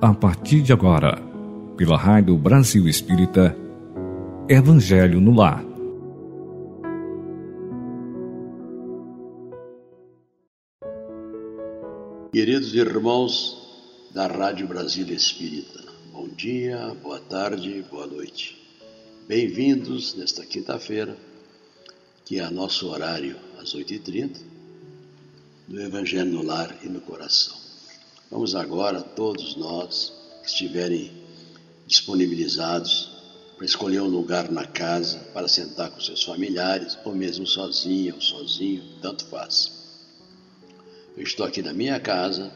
a partir de agora, pela Rádio Brasil Espírita, Evangelho no Lar. Queridos irmãos da Rádio Brasil Espírita, bom dia, boa tarde, boa noite. Bem-vindos nesta quinta-feira, que é nosso horário às 8h30, do Evangelho no Lar e no Coração. Vamos agora, todos nós que estiverem disponibilizados para escolher um lugar na casa para sentar com seus familiares, ou mesmo sozinho ou sozinho, tanto faz. Eu estou aqui na minha casa,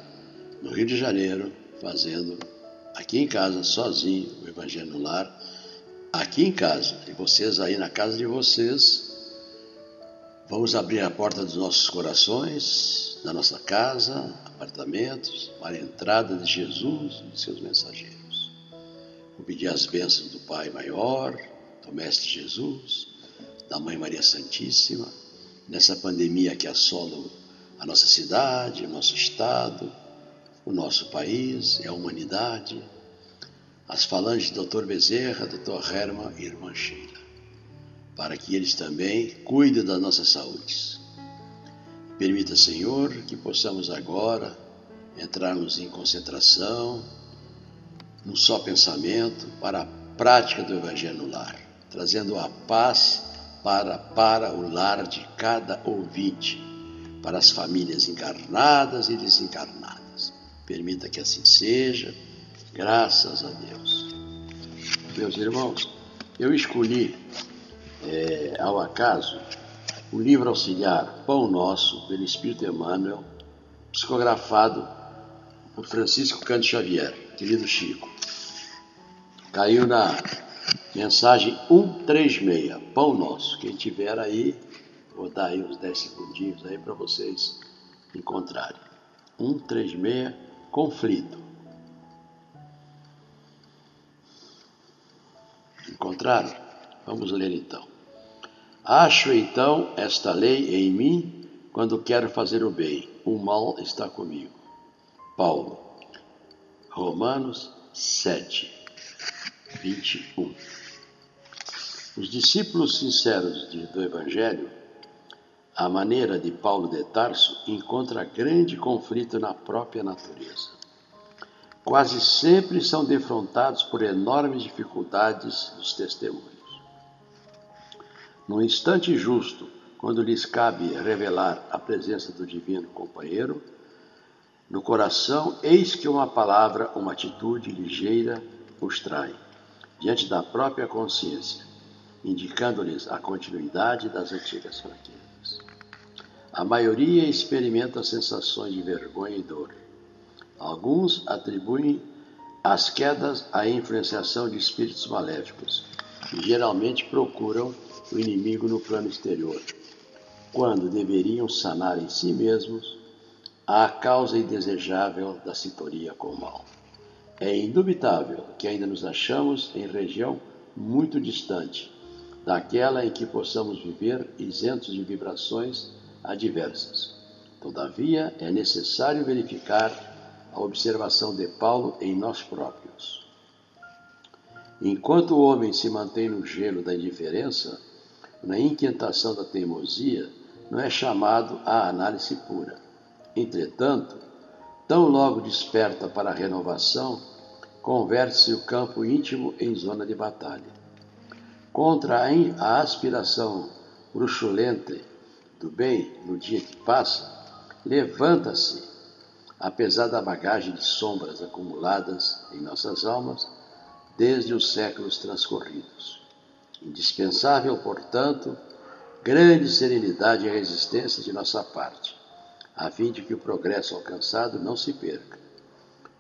no Rio de Janeiro, fazendo aqui em casa, sozinho, o Evangelho no Lar, aqui em casa, e vocês aí na casa de vocês. Vamos abrir a porta dos nossos corações, da nossa casa, apartamentos, para a entrada de Jesus e de seus mensageiros. Pedir as bênçãos do Pai Maior, do Mestre Jesus, da Mãe Maria Santíssima, nessa pandemia que assola a nossa cidade, o nosso estado, o nosso país e a humanidade, as falanges do Dr. Bezerra, Dr. Herman e Irmã Sheila, para que eles também cuidem das nossas saúdes. Permita, Senhor, que possamos agora entrarmos em concentração, num só pensamento, para a prática do Evangelho no lar, trazendo a paz para, para o lar de cada ouvinte, para as famílias encarnadas e desencarnadas. Permita que assim seja, graças a Deus. Meus irmãos, eu escolhi é, ao acaso o livro auxiliar Pão Nosso, pelo Espírito Emmanuel, psicografado por Francisco Cândido Xavier, querido Chico. Caiu na mensagem 136, Pão Nosso. Quem tiver aí, vou dar aí uns 10 segundinhos aí para vocês encontrarem. 136, conflito. Encontraram? Vamos ler então. Acho então esta lei em mim quando quero fazer o bem, o mal está comigo. Paulo, Romanos 7, 21. Os discípulos sinceros do Evangelho, a maneira de Paulo de Tarso, encontra grande conflito na própria natureza. Quase sempre são defrontados por enormes dificuldades dos testemunhos. No instante justo, quando lhes cabe revelar a presença do divino companheiro, no coração, eis que uma palavra, uma atitude ligeira os trai, diante da própria consciência, indicando-lhes a continuidade das antigas fraquezas. A maioria experimenta sensações de vergonha e dor. Alguns atribuem as quedas à influenciação de espíritos maléficos, que geralmente procuram o inimigo no plano exterior, quando deveriam sanar em si mesmos a causa indesejável da sintonia com o mal. É indubitável que ainda nos achamos em região muito distante daquela em que possamos viver isentos de vibrações adversas. Todavia, é necessário verificar a observação de Paulo em nós próprios. Enquanto o homem se mantém no gelo da indiferença, na inquietação da teimosia, não é chamado à análise pura. Entretanto, tão logo desperta para a renovação, converte-se o campo íntimo em zona de batalha. Contra a aspiração bruxulenta do bem no dia que passa, levanta-se, apesar da bagagem de sombras acumuladas em nossas almas desde os séculos transcorridos. Indispensável, portanto, grande serenidade e resistência de nossa parte, a fim de que o progresso alcançado não se perca.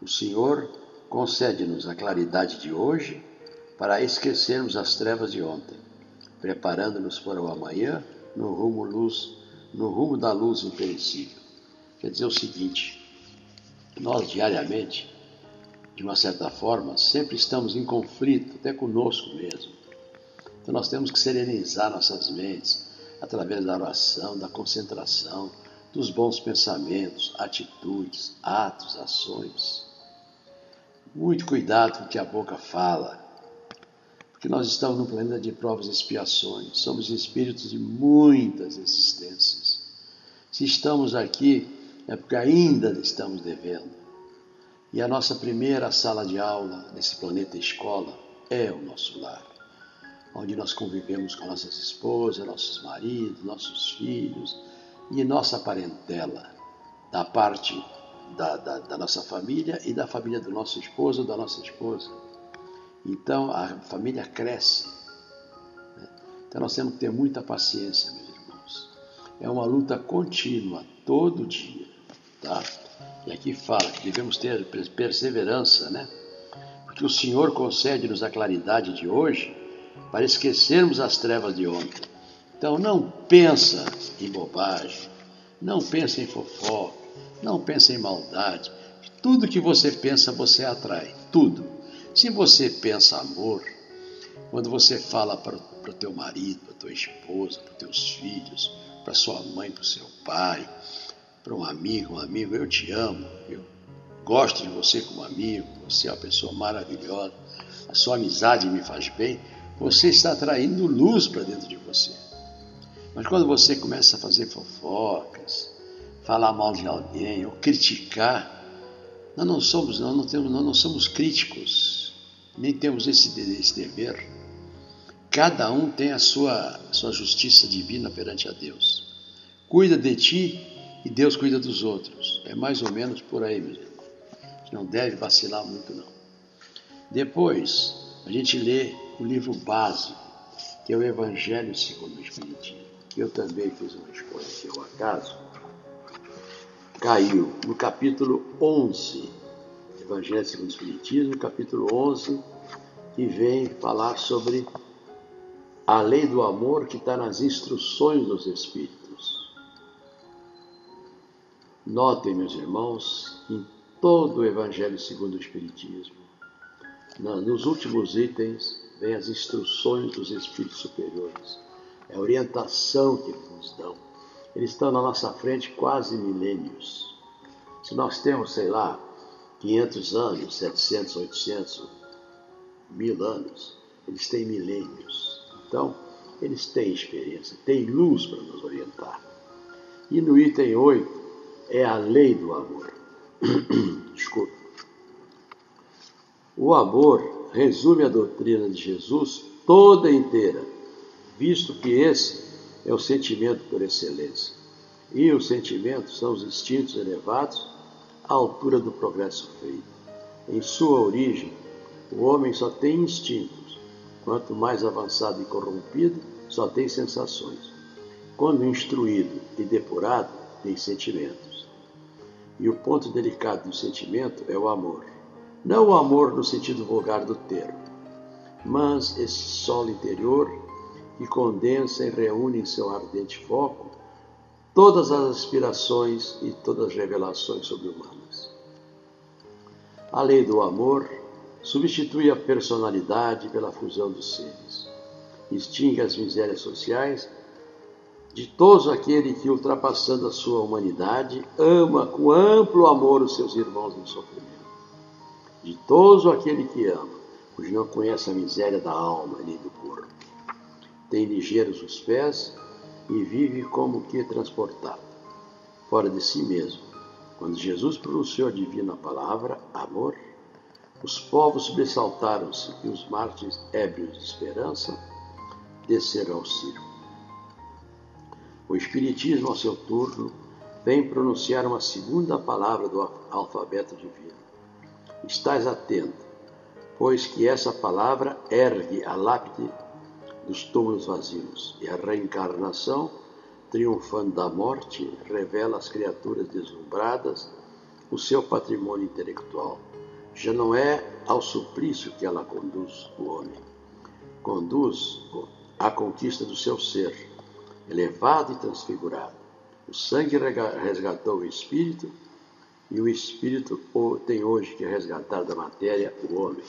O Senhor concede-nos a claridade de hoje para esquecermos as trevas de ontem, preparando-nos para o amanhã no rumo luz, no rumo da luz imperecível. Quer dizer o seguinte: nós diariamente, de uma certa forma, sempre estamos em conflito, até conosco mesmo então nós temos que serenizar nossas mentes através da oração, da concentração, dos bons pensamentos, atitudes, atos, ações. Muito cuidado com o que a boca fala, porque nós estamos num planeta de provas e expiações, somos espíritos de muitas existências. Se estamos aqui, é porque ainda estamos devendo. E a nossa primeira sala de aula nesse planeta escola é o nosso lar, onde nós convivemos com nossas esposas, nossos maridos, nossos filhos e nossa parentela, da parte da, da, da, nossa família e da família do nosso esposo ou da nossa esposa. Então a família cresce. Né? Então nós temos que ter muita paciência, meus irmãos. É uma luta contínua, todo dia. Tá? E aqui fala que devemos ter perseverança, né? Porque o Senhor concede-nos a claridade de hoje para esquecermos as trevas de ontem. Então não pensa em bobagem, não pensa em fofoca, não pensa em maldade. Tudo que você pensa, você atrai. Tudo. Se você pensa amor, quando você fala para o teu marido, para tua esposa, para teus filhos, para sua mãe, para o seu pai, para um amigo, um amigo, eu te amo, eu gosto de você como amigo, você é uma pessoa maravilhosa, a sua amizade me faz bem, você está atraindo luz para dentro de você. Mas quando você começa a fazer fofocas, falar mal de alguém ou criticar, nós não somos, nós não temos, nós não somos críticos, nem temos esse, esse dever. Cada um tem a sua, sua justiça divina perante a Deus. Cuida de ti e Deus cuida dos outros. É mais ou menos por aí, meu irmão. Não deve vacilar muito, não. Depois, a gente lê o livro básico, que é o Evangelho segundo o Espiritismo. Eu também fiz uma escolha, que é o acaso caiu no capítulo 11, Evangelho segundo o Espiritismo, capítulo 11, que vem falar sobre a lei do amor que está nas instruções dos Espíritos. Notem, meus irmãos, em todo o Evangelho segundo o Espiritismo, nos últimos itens, vem as instruções dos Espíritos superiores, é a orientação que eles nos dão eles estão na nossa frente quase milênios. Se nós temos, sei lá, 500 anos, 700, 800, mil anos, eles têm milênios. Então, eles têm experiência, têm luz para nos orientar. E no item 8 é a lei do amor. Desculpa. O amor resume a doutrina de Jesus toda inteira, visto que esse é o sentimento por excelência. E os sentimentos são os instintos elevados à altura do progresso feito. Em sua origem, o homem só tem instintos. Quanto mais avançado e corrompido, só tem sensações. Quando instruído e depurado, tem sentimentos. E o ponto delicado do sentimento é o amor. Não o amor no sentido vulgar do termo, mas esse solo interior que condensa e reúne em seu ardente foco todas as aspirações e todas as revelações sobre-humanas. A lei do amor substitui a personalidade pela fusão dos seres, extingue as misérias sociais de todo aquele que, ultrapassando a sua humanidade, ama com amplo amor os seus irmãos em sofrimento. De todo aquele que ama, pois não conhece a miséria da alma nem do corpo tem ligeiros os pés e vive como que transportado, fora de si mesmo. Quando Jesus pronunciou a divina palavra, amor, os povos sobressaltaram-se e os mártires ébrios de esperança desceram ao circo. O Espiritismo, ao seu turno, vem pronunciar uma segunda palavra do alfabeto divino. Estás atento, pois que essa palavra ergue a lápide dos túmulos vazios. E a reencarnação, triunfando da morte, revela às criaturas deslumbradas o seu patrimônio intelectual. Já não é ao suplício que ela conduz o homem, conduz à conquista do seu ser, elevado e transfigurado. O sangue resgatou o espírito e o espírito tem hoje que resgatar da matéria o homem.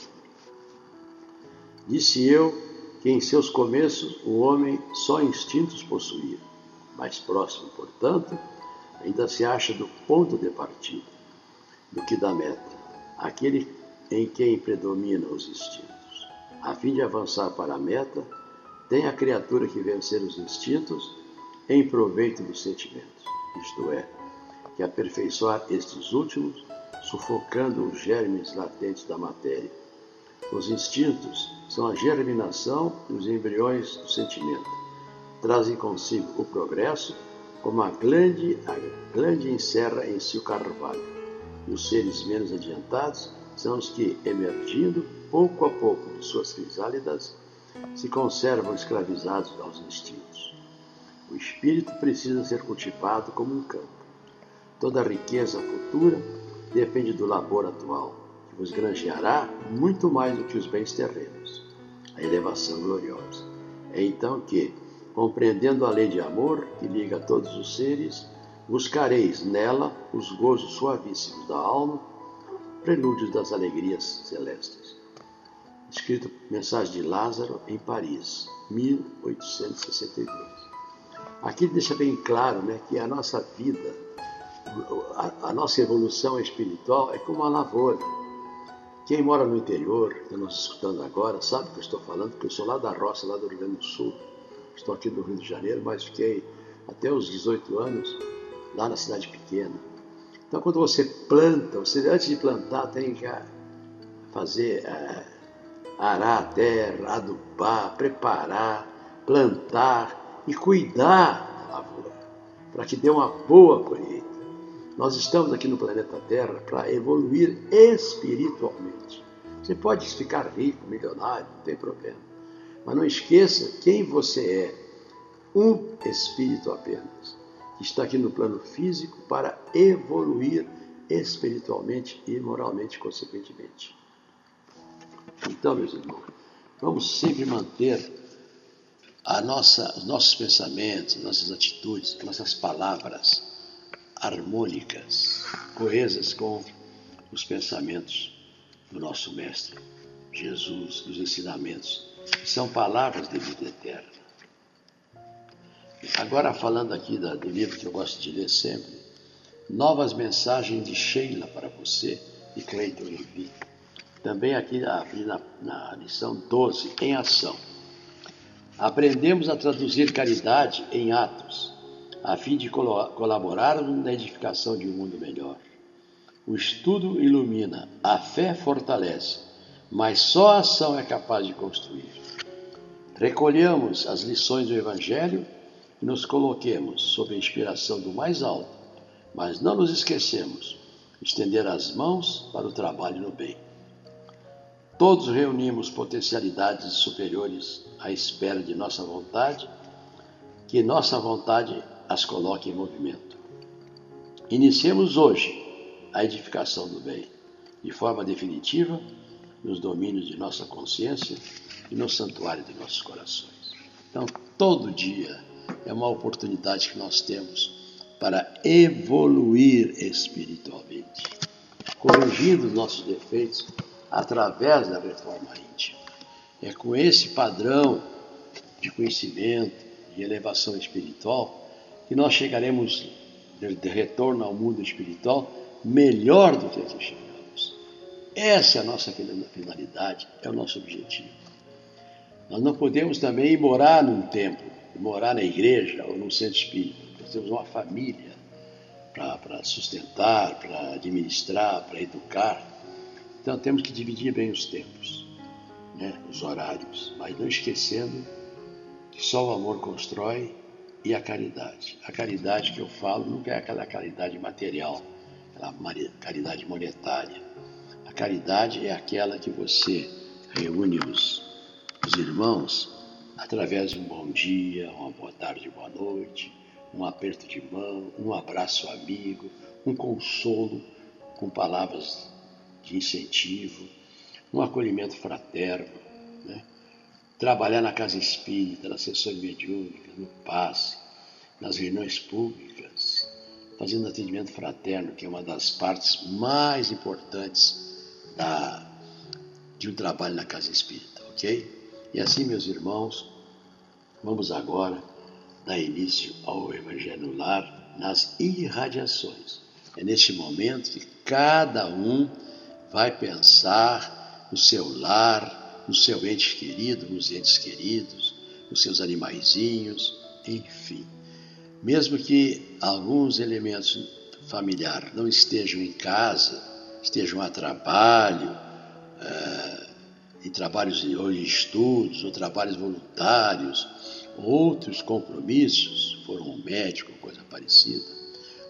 Disse eu que em seus começos o homem só instintos possuía. Mais próximo, portanto, ainda se acha do ponto de partida do que da meta. Aquele em quem predominam os instintos. A fim de avançar para a meta, tem a criatura que vencer os instintos em proveito dos sentimentos, isto é, que aperfeiçoar estes últimos, sufocando os germes latentes da matéria. Os instintos são a germinação e os embriões do sentimento. Trazem consigo o progresso, como a glande, a encerra em si o carvalho. E os seres menos adiantados são os que, emergindo pouco a pouco de suas crisálidas, se conservam escravizados aos instintos. O espírito precisa ser cultivado como um campo. Toda a riqueza futura depende do labor atual, que vos granjeará muito mais do que os bens terrenos, a elevação gloriosa. É então que, compreendendo a lei de amor que liga todos os seres, buscareis nela os gozos suavíssimos da alma, prelúdios das alegrias celestes. Escrito Mensagem de Lázaro em Paris, 1862. Aqui deixa bem claro né, que a nossa vida a, a nossa evolução espiritual é como uma lavoura. Quem mora no interior, está nos escutando agora, sabe que eu estou falando, porque eu sou lá da roça, lá do Rio Grande do Sul. Estou aqui do Rio de Janeiro, mas fiquei até os 18 anos lá na cidade pequena. Então, quando você planta, você antes de plantar tem que fazer, é, arar a terra, adubar, preparar, plantar e cuidar da lavoura, para que dê uma boa colheita. Nós estamos aqui no planeta Terra para evoluir espiritualmente. Você pode ficar rico, milionário, não tem problema. Mas não esqueça quem você é. Um espírito apenas, que está aqui no plano físico para evoluir espiritualmente e moralmente, consequentemente. Então, meus irmãos, vamos sempre manter a nossa, os nossos pensamentos, nossas atitudes, nossas palavras harmônicas, coesas com os pensamentos do nosso Mestre Jesus, dos ensinamentos, que são palavras de vida eterna. Agora, falando aqui do livro que eu gosto de ler sempre, Novas Mensagens de Sheila para você, de Cleiton Levi. Também aqui na, na lição 12, em ação. Aprendemos a traduzir caridade em atos a fim de colaborarmos na edificação de um mundo melhor. O estudo ilumina, a fé fortalece, mas só a ação é capaz de construir. Recolhamos as lições do Evangelho e nos coloquemos sob a inspiração do mais alto, mas não nos esquecemos de estender as mãos para o trabalho no bem. Todos reunimos potencialidades superiores à espera de nossa vontade, que nossa vontade as coloque em movimento. Iniciemos hoje a edificação do bem, de forma definitiva, nos domínios de nossa consciência e no santuário de nossos corações. Então, todo dia é uma oportunidade que nós temos para evoluir espiritualmente, corrigindo nossos defeitos através da reforma íntima. É com esse padrão de conhecimento e elevação espiritual que nós chegaremos de, retorno ao mundo espiritual melhor do que chegamos. Essa é a nossa finalidade, é o nosso objetivo. Nós não podemos também morar num templo, morar na igreja ou num centro espírita. Nós temos uma família para sustentar, para administrar, para educar. Então temos que dividir bem os tempos, né, os horários, mas não esquecendo que só o amor constrói e a caridade. A caridade que eu falo nunca é aquela caridade material, aquela caridade monetária. A caridade é aquela que você reúne os, os irmãos através de um bom dia, uma boa tarde, boa noite, um aperto de mão, um abraço amigo, um consolo com palavras de incentivo, um acolhimento fraterno. Né? Trabalhar na casa espírita, nas sessões mediúnicas, no passe, nas reuniões públicas, fazendo atendimento fraterno, que é uma das partes mais importantes da, de um trabalho na casa espírita, ok? E assim, meus irmãos, vamos agora dar início ao Evangelho Lar nas irradiações. É neste momento que cada um vai pensar no seu lar, no seu ente querido, nos entes queridos, nos seus animaizinhos, enfim. Mesmo que alguns elementos familiares não estejam em casa, estejam a trabalho, uh, em trabalhos ou em estudos, ou trabalhos voluntários, outros compromissos, foram um médico, coisa parecida,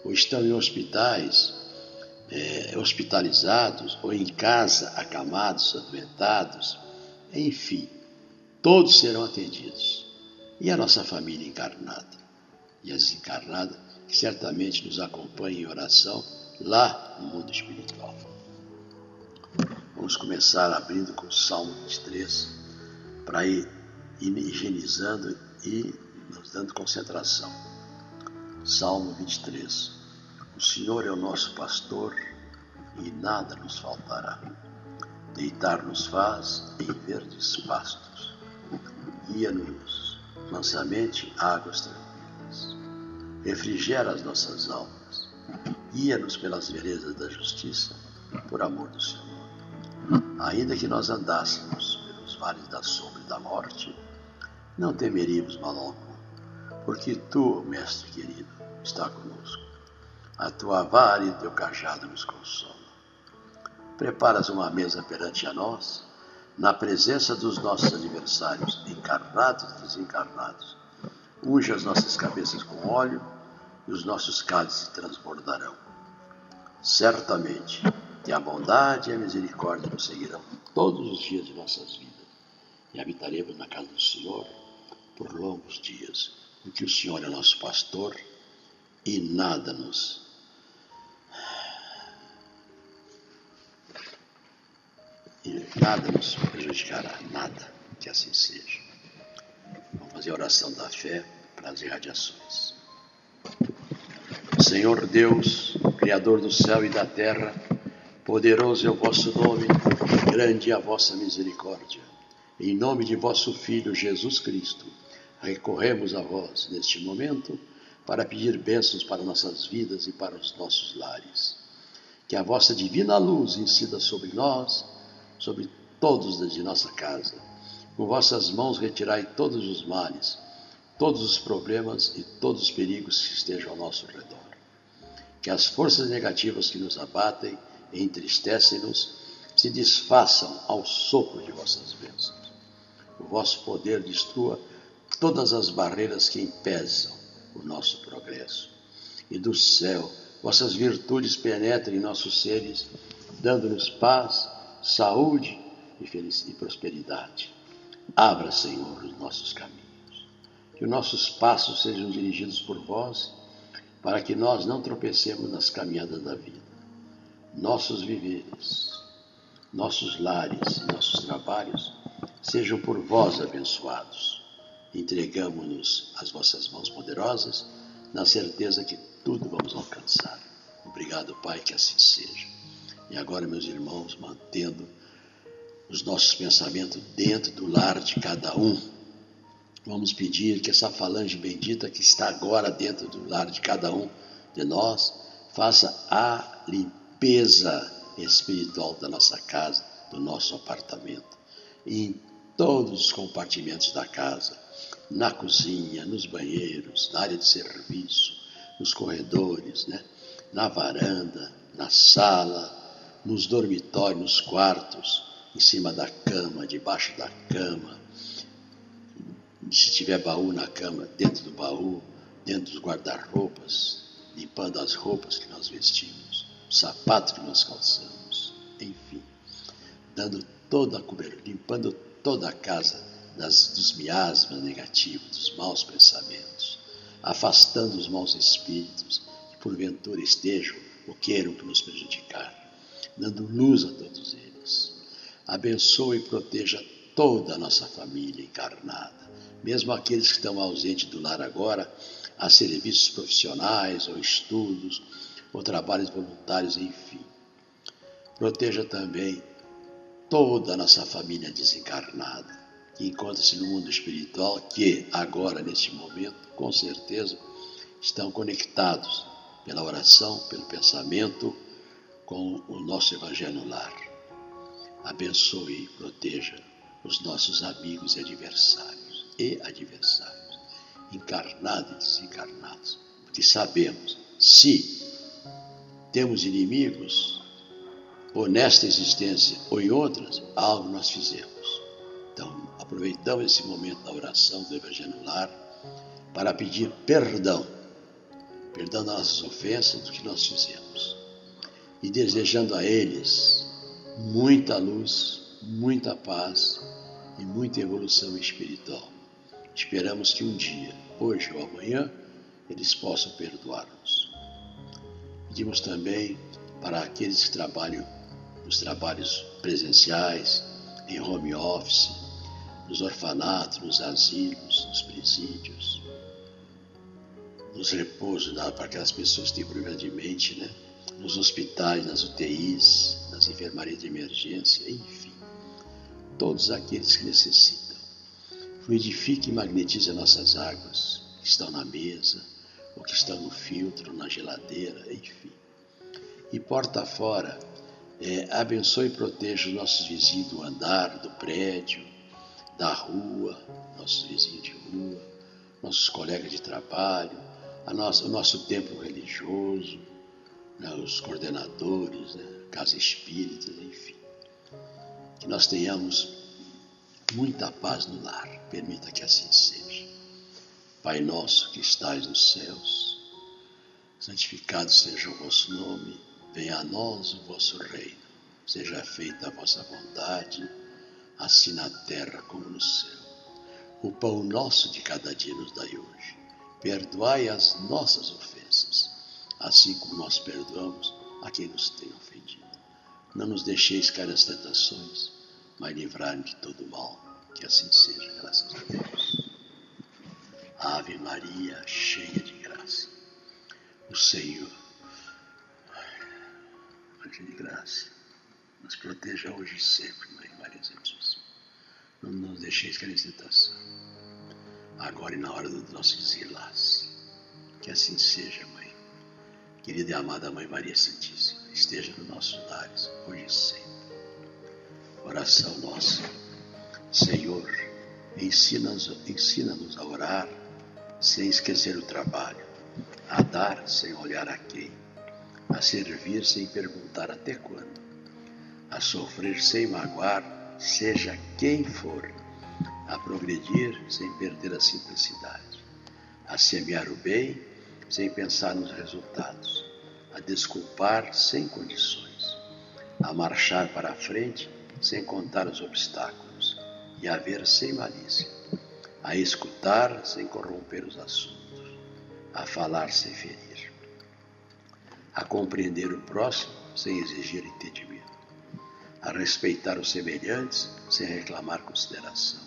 ou estão em hospitais, é, hospitalizados, ou em casa, acamados, adoentados, enfim, todos serão atendidos. E a nossa família encarnada? E a desencarnada, que certamente nos acompanha em oração lá no mundo espiritual. Vamos começar abrindo com o Salmo 23, para ir higienizando e nos dando concentração. Salmo 23. O Senhor é o nosso pastor e nada nos faltará. Deitar-nos faz em verdes pastos. Guia-nos mansamente águas tranquilas. Refrigera as nossas almas. Guia-nos pelas veredas da justiça, por amor do Senhor. Ainda que nós andássemos pelos vales da sombra e da morte, não temeríamos mal algum, porque tu, mestre querido, está conosco. A tua vara e o teu cajado nos consolam. Preparas uma mesa perante a nós, na presença dos nossos adversários, encarnados e desencarnados. Unge as nossas cabeças com óleo e os nossos cálices transbordarão. Certamente que a bondade e a misericórdia nos seguirão todos os dias de nossas vidas e habitaremos na casa do Senhor por longos dias, porque o Senhor é nosso pastor e nada nos e nada nos prejudicará, nada que assim seja. Vamos fazer a oração da fé para as irradiações. Senhor Deus, Criador do céu e da terra, poderoso é o vosso nome, grande é a vossa misericórdia. Em nome de vosso Filho Jesus Cristo, recorremos a vós neste momento para pedir bênçãos para nossas vidas e para os nossos lares. Que a vossa divina luz incida sobre nós, sobre todos de nossa casa. Com vossas mãos retirai todos os males, todos os problemas e todos os perigos que estejam ao nosso redor. Que as forças negativas que nos abatem e entristecem-nos se desfaçam ao sopro de vossas bênçãos. O vosso poder destrua todas as barreiras que impedem o nosso progresso. E do céu, vossas virtudes penetrem em nossos seres, dando-nos paz, saúde e, felicidade, e prosperidade. Abra, Senhor, os nossos caminhos. Que os nossos passos sejam dirigidos por vós, para que nós não tropecemos nas caminhadas da vida. Nossos viveres, nossos lares, nossos trabalhos sejam por vós abençoados entregamos-nos às vossas mãos poderosas, na certeza que tudo vamos alcançar. Obrigado, Pai, que assim seja. E agora, meus irmãos, mantendo os nossos pensamentos dentro do lar de cada um, vamos pedir que essa falange bendita que está agora dentro do lar de cada um de nós faça a limpeza espiritual da nossa casa, do nosso apartamento, em todos os compartimentos da casa na cozinha, nos banheiros, na área de serviço, nos corredores, né? na varanda, na sala, nos dormitórios, nos quartos, em cima da cama, debaixo da cama. Se tiver baú na cama, dentro do baú, dentro dos guarda-roupas, limpando as roupas que nós vestimos, os sapatos que nós calçamos, enfim, dando toda a cobertura, limpando toda a casa das, dos miasmas negativos, dos maus pensamentos, afastando os maus espíritos que porventura estejam ou queiram nos prejudicar, dando luz a todos eles. Abençoe e proteja toda a nossa família encarnada, mesmo aqueles que estão ausentes do lar agora, a serviços profissionais ou estudos, ou trabalhos voluntários, enfim. Proteja também toda a nossa família desencarnada que encontra-se no mundo espiritual, que agora, neste momento, com certeza, estão conectados pela oração, pelo pensamento, com o nosso Evangelho no lar. abençoe e proteja os nossos amigos e adversários e adversários, encarnados e desencarnados, porque sabemos se temos inimigos, ou nesta existência ou em outras, algo nós fizemos. Então, aproveitamos esse momento da oração do Evangelho no Lar para pedir perdão, perdão das nossas ofensas do que nós fizemos, e desejando a eles muita luz, muita paz e muita evolução espiritual. Esperamos que um dia, hoje ou amanhã, eles possam perdoar-nos. Pedimos também para aqueles que trabalham nos trabalhos presenciais, em home office, nos orfanatos, nos asilos, nos presídios, nos repousos para aquelas pessoas que têm problema de mente, né? Nos hospitais, nas UTIs, nas enfermarias de emergência, enfim, todos aqueles que necessitam. Fluidifique e magnetize nossas águas que estão na mesa, ou que estão no filtro, na geladeira, enfim. E porta fora, é, abençoe e proteja os nossos vizinhos do andar, do prédio, da rua, nossos vizinhos de rua, nossos colegas de trabalho, nossa, o nosso templo religioso, né, os coordenadores, né, casa espírita, enfim. Que nós tenhamos muita paz no lar, permita que assim seja. Pai nosso que estais nos céus, santificado seja o vosso nome, venha a nós o vosso reino, seja feita a vossa vontade, assim na terra como no céu. O pão nosso de cada dia nos dai hoje. Perdoai as nossas ofensas, assim como nós perdoamos a quem nos tem ofendido. Não nos deixeis cair nas tentações, mas livrai-nos de todo mal. Que assim seja, graças a Deus. Ave Maria, cheia de graça. O Senhor, cheia de graça, nos proteja hoje e sempre, Mãe Maria Santíssima. Não nos deixeis cair em tentação, agora e na hora do nosso desenlace. Que assim seja. Querida e amada Mãe Maria Santíssima, esteja nos nossos lares, hoje e sempre. Oração nossa. Senhor, ensina-nos ensina a orar sem esquecer o trabalho, a dar sem olhar a quem, a servir sem perguntar até quando, a sofrer sem magoar, seja quem for, a progredir sem perder a simplicidade, a semear o bem sem pensar nos resultados, a desculpar sem condições, a marchar para a frente sem contar os obstáculos e a ver sem malícia a escutar sem corromper os assuntos, a falar sem ferir, a compreender o próximo sem exigir entendimento, a respeitar os semelhantes sem reclamar consideração,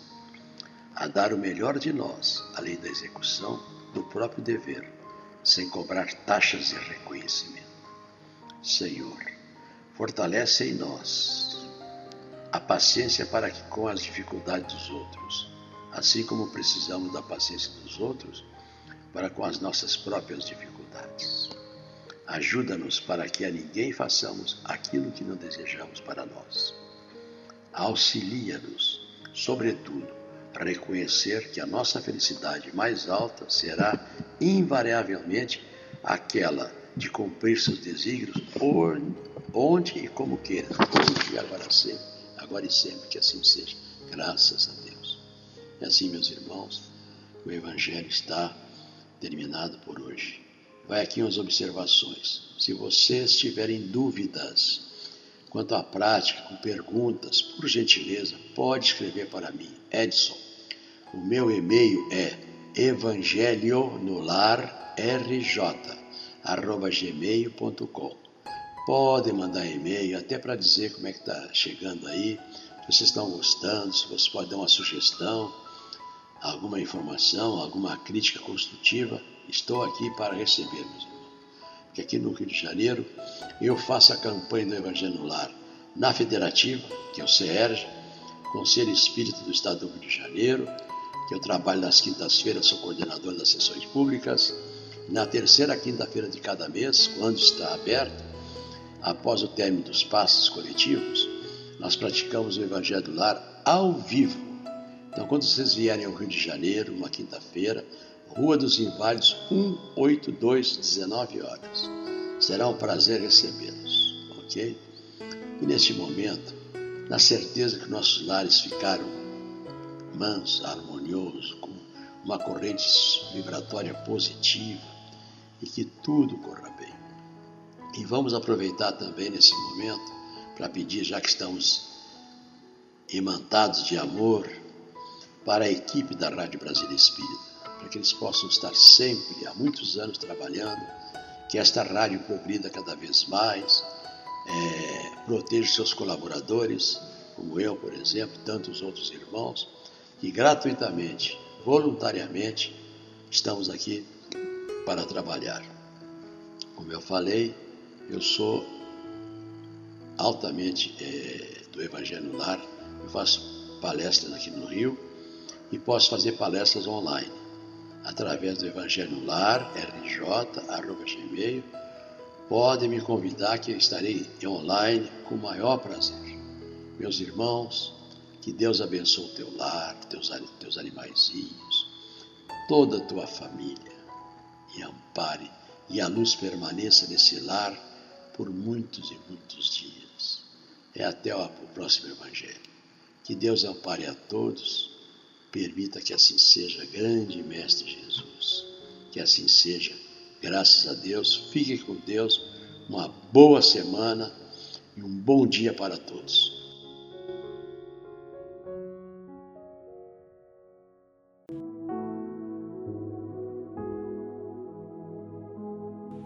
a dar o melhor de nós, além da execução do próprio dever, sem cobrar taxas de reconhecimento. Senhor, fortalece em nós a paciência para que, com as dificuldades dos outros, assim como precisamos da paciência dos outros para com as nossas próprias dificuldades. Ajuda-nos para que a ninguém façamos aquilo que não desejamos para nós. Auxilia-nos, sobretudo, a reconhecer que a nossa felicidade mais alta será invariavelmente aquela de cumprir seus desígnios onde e como queira, hoje e agora sempre, agora e sempre, que assim seja. Graças a Deus. E assim, meus irmãos, o Evangelho está terminado por hoje. Vai aqui umas observações. Se vocês tiverem dúvidas quanto à prática, com perguntas, por gentileza, pode escrever para mim, Edson. O meu e-mail é evangelionolarrj@gmail.com. Podem mandar e-mail até para dizer como é que está chegando aí, se vocês estão gostando, se vocês podem dar uma sugestão alguma informação, alguma crítica construtiva, estou aqui para receber, meus irmãos. Porque aqui no Rio de Janeiro eu faço a campanha do Evangelho no Lar na Federativa, que é o CERJ, Conselho Espírita do Estado do Rio de Janeiro, que eu trabalho nas quintas-feiras, sou coordenador das sessões públicas. Na terceira quinta-feira de cada mês, quando está aberto, após o término dos passos coletivos, nós praticamos o Evangelho do Lar ao vivo. Então, quando vocês vierem ao Rio de Janeiro, uma quinta-feira, Rua dos Inválidos, 182, 19 horas. Será um prazer recebê-los, ok? E neste momento, na certeza que nossos lares ficaram mansos, harmoniosos, com uma corrente vibratória positiva e que tudo corra bem. E vamos aproveitar também nesse momento para pedir, já que estamos imantados de amor, para a equipe da Rádio Brasília Espírita, para que eles possam estar sempre, há muitos anos, trabalhando, que esta rádio progrida cada vez mais, é, proteja seus colaboradores, como eu, por exemplo, tantos outros irmãos, que gratuitamente, voluntariamente, estamos aqui para trabalhar. Como eu falei, eu sou altamente é, do Evangelho Lar, eu faço palestras aqui no Rio e posso fazer palestras online através do Evangelho Lar, rj.gmail. Podem me convidar que eu estarei online com o maior prazer. Meus irmãos, que Deus abençoe o teu lar, teus, teus animaizinhos, toda a tua família e ampare e a luz permaneça nesse lar por muitos e muitos dias. É até o próximo Evangelho. Que Deus ampare a todos Permita que assim seja, grande Mestre Jesus. Que assim seja. Graças a Deus. Fique com Deus. Uma boa semana e um bom dia para todos.